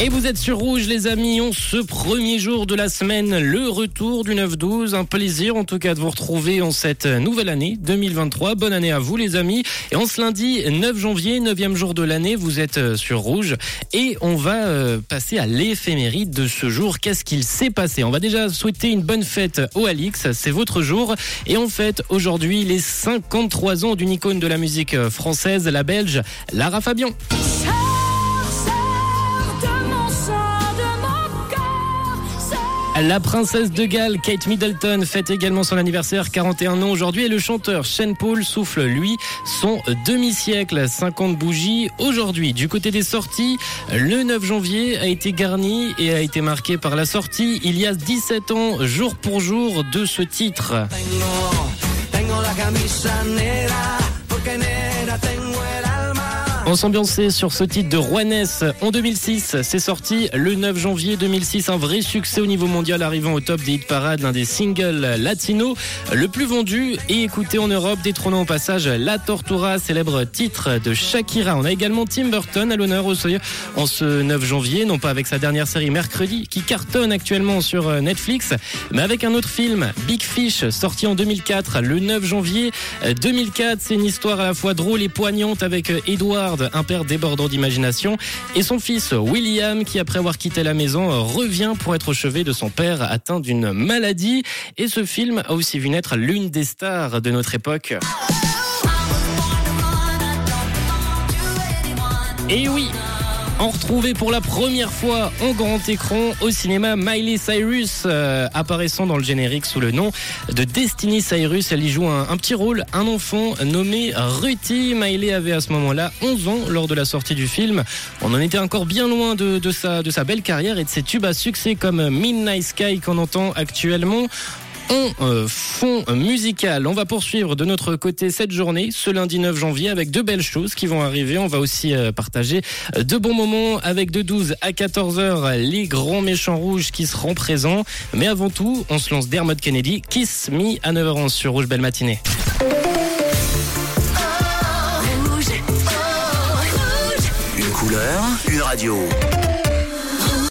Et vous êtes sur Rouge, les amis. On ce premier jour de la semaine, le retour du 9-12. Un plaisir, en tout cas, de vous retrouver en cette nouvelle année 2023. Bonne année à vous, les amis. Et en ce lundi 9 janvier, 9e jour de l'année, vous êtes euh, sur Rouge. Et on va euh, passer à l'éphéméride de ce jour. Qu'est-ce qu'il s'est passé? On va déjà souhaiter une bonne fête au Alix. C'est votre jour. Et en fait, aujourd'hui, les 53 ans d'une icône de la musique euh, française, la belge, Lara Fabian. La princesse de Galles, Kate Middleton, fête également son anniversaire, 41 ans aujourd'hui. Et le chanteur Shane Paul souffle, lui, son demi-siècle, 50 bougies. Aujourd'hui, du côté des sorties, le 9 janvier a été garni et a été marqué par la sortie, il y a 17 ans, jour pour jour, de ce titre. On s'ambiançait sur ce titre de Juanes en 2006. C'est sorti le 9 janvier 2006. Un vrai succès au niveau mondial, arrivant au top des hit parades, l'un des singles latinos le plus vendu et écouté en Europe, détrônant au passage La Tortura, célèbre titre de Shakira. On a également Tim Burton à l'honneur aussi en ce 9 janvier, non pas avec sa dernière série Mercredi, qui cartonne actuellement sur euh, Netflix, mais avec un autre film, Big Fish, sorti en 2004, le 9 janvier 2004. C'est une histoire à la fois drôle et poignante avec euh, Un père débordant d'imagination, et son fils William, qui après avoir quitté la maison, revient pour être au chevet de son père atteint d'une maladie. Et ce film a aussi vu naître l'une des stars de notre époque. Et oui, on retrouvait pour la première fois en grand écran au cinéma Miley Cyrus, euh, apparaissant dans le générique sous le nom de Destiny Cyrus. Elle y joue un, petit rôle, un enfant nommé Ruthie. Miley avait à ce moment-là 11 ans lors de la sortie du film. On en était encore bien loin de, de sa, de sa belle carrière et de ses tubes à succès comme Midnight Sky qu'on entend actuellement en euh, fond musical. On va poursuivre de notre côté cette journée, ce lundi 9 janvier, avec de belles choses qui vont arriver. On va aussi euh, partager euh, de bons moments avec de 12 à 14 heures les grands méchants rouges qui seront présents. Mais avant tout, on se lance Dermot Kennedy, Kiss Me à 9h11 sur Rouge Belle Matinée. Une couleur, une radio.